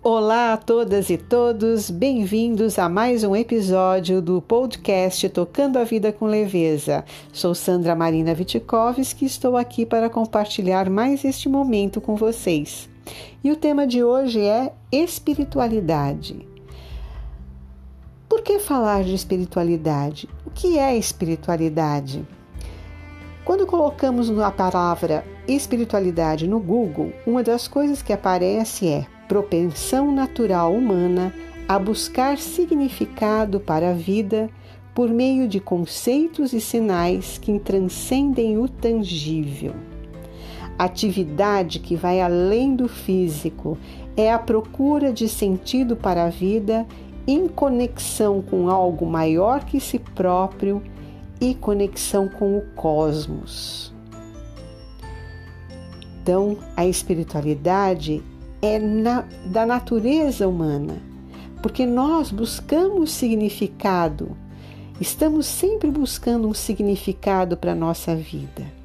Olá a todas e todos, bem-vindos a mais um episódio do podcast Tocando a Vida com Leveza. Sou Sandra Marina Vitkovski e estou aqui para compartilhar mais este momento com vocês. E o tema de hoje é espiritualidade. Por que falar de espiritualidade? O que é espiritualidade? Quando colocamos a palavra espiritualidade no Google, uma das coisas que aparece é propensão natural humana a buscar significado para a vida por meio de conceitos e sinais que transcendem o tangível. Atividade que vai além do físico é a procura de sentido para a vida em conexão com algo maior que si próprio e conexão com o cosmos. Então, a espiritualidade é na, da natureza humana, porque nós buscamos significado, estamos sempre buscando um significado para a nossa vida.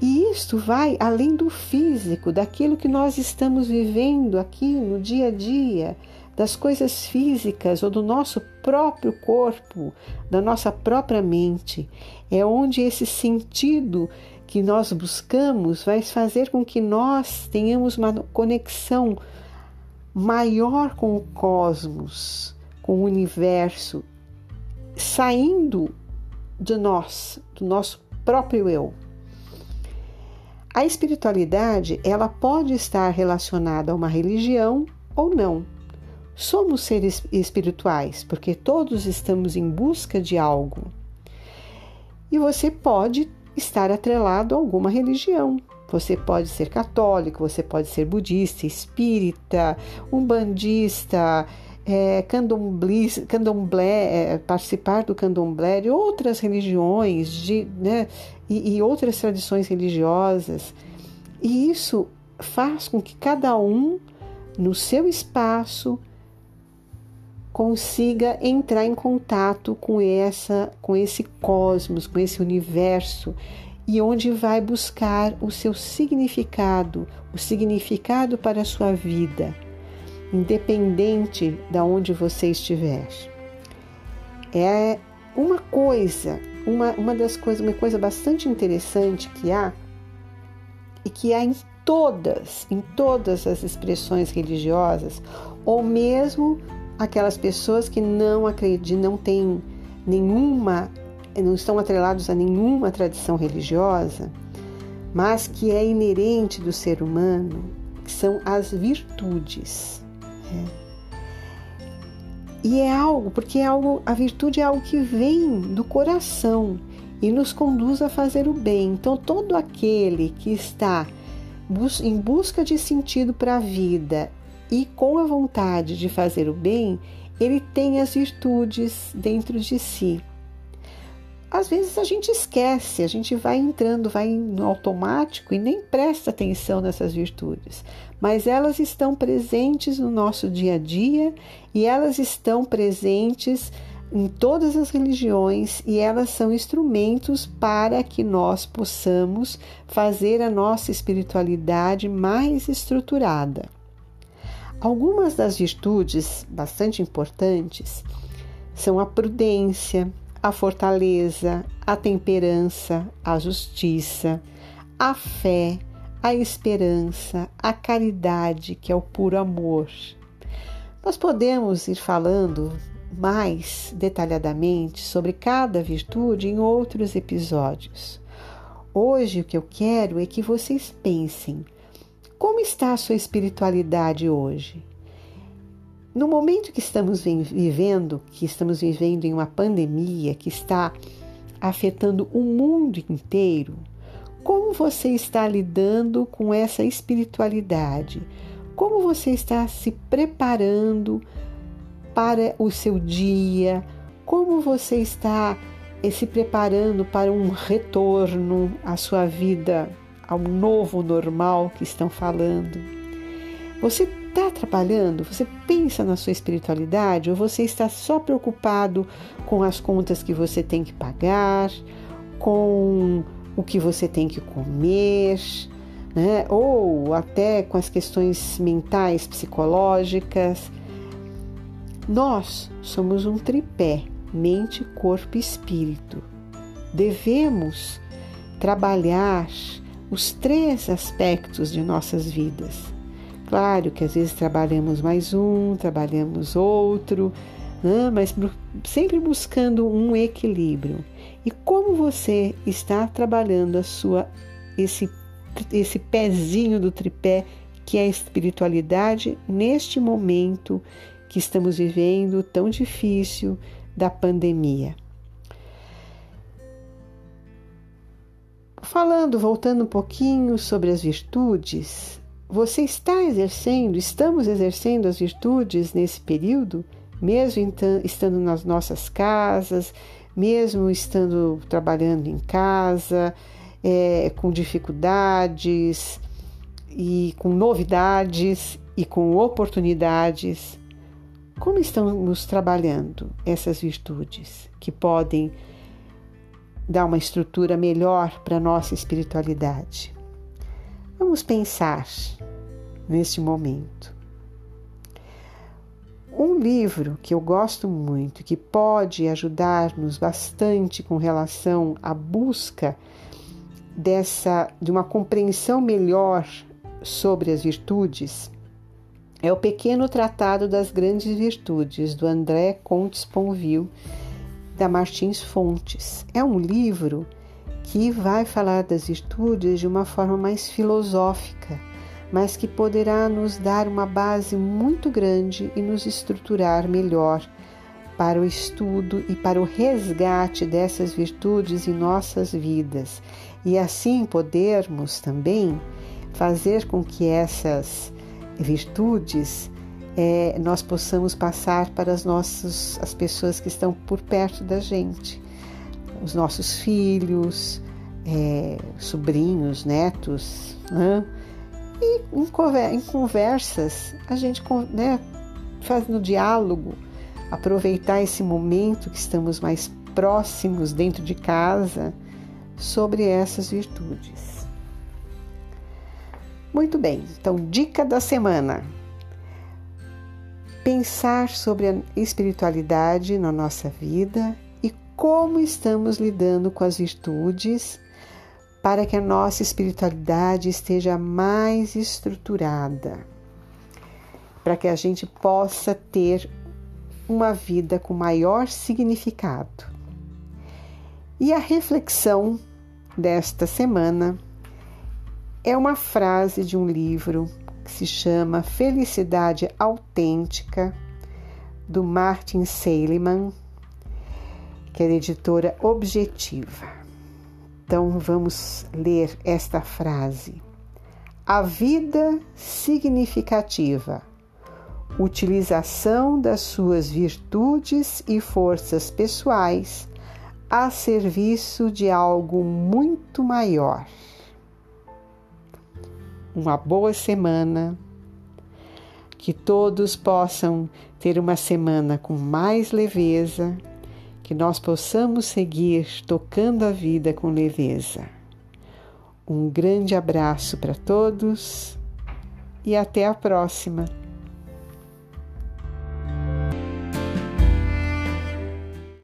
E isto vai além do físico, daquilo que nós estamos vivendo aqui no dia a dia, das coisas físicas ou do nosso próprio corpo, da nossa própria mente. É onde esse sentido que nós buscamos vai fazer com que nós tenhamos uma conexão maior com o cosmos, com o universo, saindo de nós, do nosso próprio eu. A espiritualidade, ela pode estar relacionada a uma religião ou não. Somos seres espirituais, porque todos estamos em busca de algo. E você pode estar atrelado a alguma religião. Você pode ser católico, você pode ser budista, espírita, umbandista, é, candomblé, é, participar do candomblé, de outras religiões de, né, e, e outras tradições religiosas. E isso faz com que cada um, no seu espaço, consiga entrar em contato com essa com esse cosmos, com esse universo e onde vai buscar o seu significado, o significado para a sua vida, independente de onde você estiver. É uma coisa, uma, uma das coisas, uma coisa bastante interessante que há e que há em todas, em todas as expressões religiosas, ou mesmo aquelas pessoas que não acreditam, não têm nenhuma, não estão atrelados a nenhuma tradição religiosa, mas que é inerente do ser humano, que são as virtudes. Né? E é algo, porque é algo, a virtude é algo que vem do coração e nos conduz a fazer o bem. Então, todo aquele que está em busca de sentido para a vida e com a vontade de fazer o bem, ele tem as virtudes dentro de si. Às vezes a gente esquece, a gente vai entrando, vai no automático e nem presta atenção nessas virtudes, mas elas estão presentes no nosso dia a dia e elas estão presentes em todas as religiões e elas são instrumentos para que nós possamos fazer a nossa espiritualidade mais estruturada. Algumas das virtudes bastante importantes são a prudência, a fortaleza, a temperança, a justiça, a fé, a esperança, a caridade, que é o puro amor. Nós podemos ir falando mais detalhadamente sobre cada virtude em outros episódios. Hoje o que eu quero é que vocês pensem como está a sua espiritualidade hoje? No momento que estamos vivendo, que estamos vivendo em uma pandemia que está afetando o mundo inteiro, como você está lidando com essa espiritualidade? Como você está se preparando para o seu dia? Como você está eh, se preparando para um retorno à sua vida ao novo normal que estão falando. Você está trabalhando? Você pensa na sua espiritualidade ou você está só preocupado com as contas que você tem que pagar, com o que você tem que comer, né? ou até com as questões mentais, psicológicas. Nós somos um tripé, mente, corpo e espírito. Devemos trabalhar os três aspectos de nossas vidas. Claro que às vezes trabalhamos mais um, trabalhamos outro, né? mas sempre buscando um equilíbrio. E como você está trabalhando a sua esse esse pezinho do tripé que é a espiritualidade neste momento que estamos vivendo tão difícil da pandemia. Falando, voltando um pouquinho sobre as virtudes, você está exercendo, estamos exercendo as virtudes nesse período, mesmo estando nas nossas casas, mesmo estando trabalhando em casa, é, com dificuldades e com novidades e com oportunidades. Como estamos trabalhando essas virtudes que podem dar uma estrutura melhor para a nossa espiritualidade? Vamos pensar neste momento. Um livro que eu gosto muito, que pode ajudar-nos bastante com relação à busca dessa de uma compreensão melhor sobre as virtudes, é o Pequeno Tratado das Grandes Virtudes do André Comte Sponville da Martins Fontes. É um livro que vai falar das virtudes de uma forma mais filosófica, mas que poderá nos dar uma base muito grande e nos estruturar melhor para o estudo e para o resgate dessas virtudes em nossas vidas, e assim podermos também fazer com que essas virtudes é, nós possamos passar para as nossas as pessoas que estão por perto da gente, os nossos filhos, é, sobrinhos, netos, né? e em, conversas a gente né, fazendo diálogo, aproveitar esse momento que estamos mais próximos dentro de casa sobre essas virtudes. Muito bem, então, dica da semana: pensar sobre a espiritualidade na nossa vida e como estamos lidando com as virtudes para que a nossa espiritualidade esteja mais estruturada, para que a gente possa ter uma vida com maior significado. E a reflexão desta semana é uma frase de um livro que se chama Felicidade Autêntica, do Martin Seligman, que é da editora Objetiva. Então vamos ler esta frase. A vida significativa, utilização das suas virtudes e forças pessoais a serviço de algo muito maior. Uma boa semana, que todos possam ter uma semana com mais leveza que nós possamos seguir tocando a vida com leveza. Um grande abraço para todos e até a próxima.